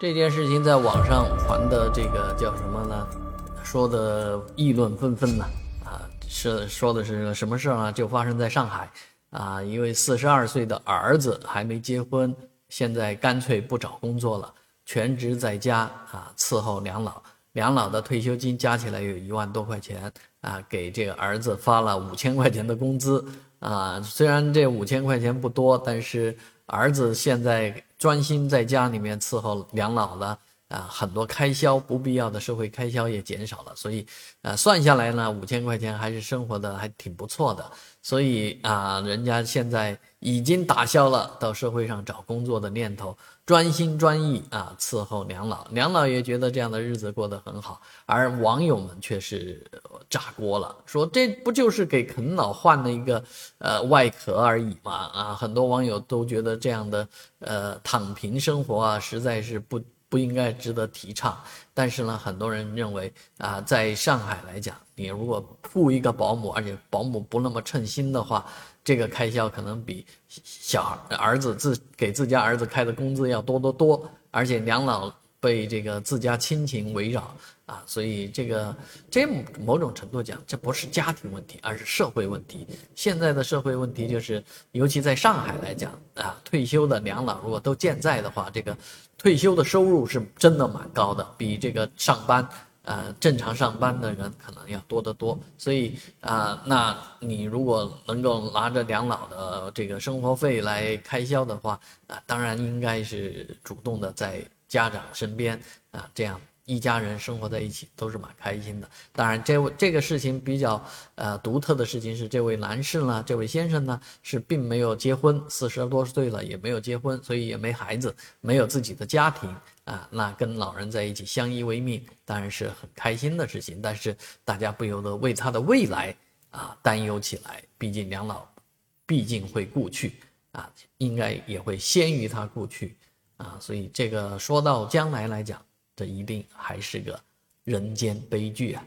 这件事情在网上传的这个叫什么呢？说的议论纷纷呢。啊，是说的是什么事儿呢？就发生在上海啊，一位四十二岁的儿子还没结婚，现在干脆不找工作了，全职在家啊伺候两老。两老的退休金加起来有一万多块钱啊，给这个儿子发了五千块钱的工资啊。虽然这五千块钱不多，但是儿子现在。专心在家里面伺候两老了啊，很多开销不必要的社会开销也减少了，所以，呃，算下来呢，五千块钱还是生活的还挺不错的。所以啊，人家现在已经打消了到社会上找工作的念头，专心专意啊伺候两老，两老也觉得这样的日子过得很好，而网友们却是炸锅了，说这不就是给啃老换了一个呃外壳而已嘛？啊，很多网友都觉得这样的呃躺平生活啊，实在是不。不应该值得提倡，但是呢，很多人认为啊，在上海来讲，你如果雇一个保姆，而且保姆不那么称心的话，这个开销可能比小儿子自给自家儿子开的工资要多得多，而且两老被这个自家亲情围绕。啊，所以这个这某种程度讲，这不是家庭问题，而是社会问题。现在的社会问题就是，尤其在上海来讲啊，退休的两老如果都健在的话，这个退休的收入是真的蛮高的，比这个上班呃正常上班的人可能要多得多。所以啊，那你如果能够拿着养老的这个生活费来开销的话，啊，当然应该是主动的在家长身边啊，这样。一家人生活在一起都是蛮开心的。当然，这位这个事情比较呃独特的事情是，这位男士呢，这位先生呢是并没有结婚，四十多岁了也没有结婚，所以也没孩子，没有自己的家庭啊。那跟老人在一起相依为命，当然是很开心的事情。但是大家不由得为他的未来啊担忧起来。毕竟两老毕竟会故去啊，应该也会先于他故去啊。所以这个说到将来来讲。这一定还是个人间悲剧啊！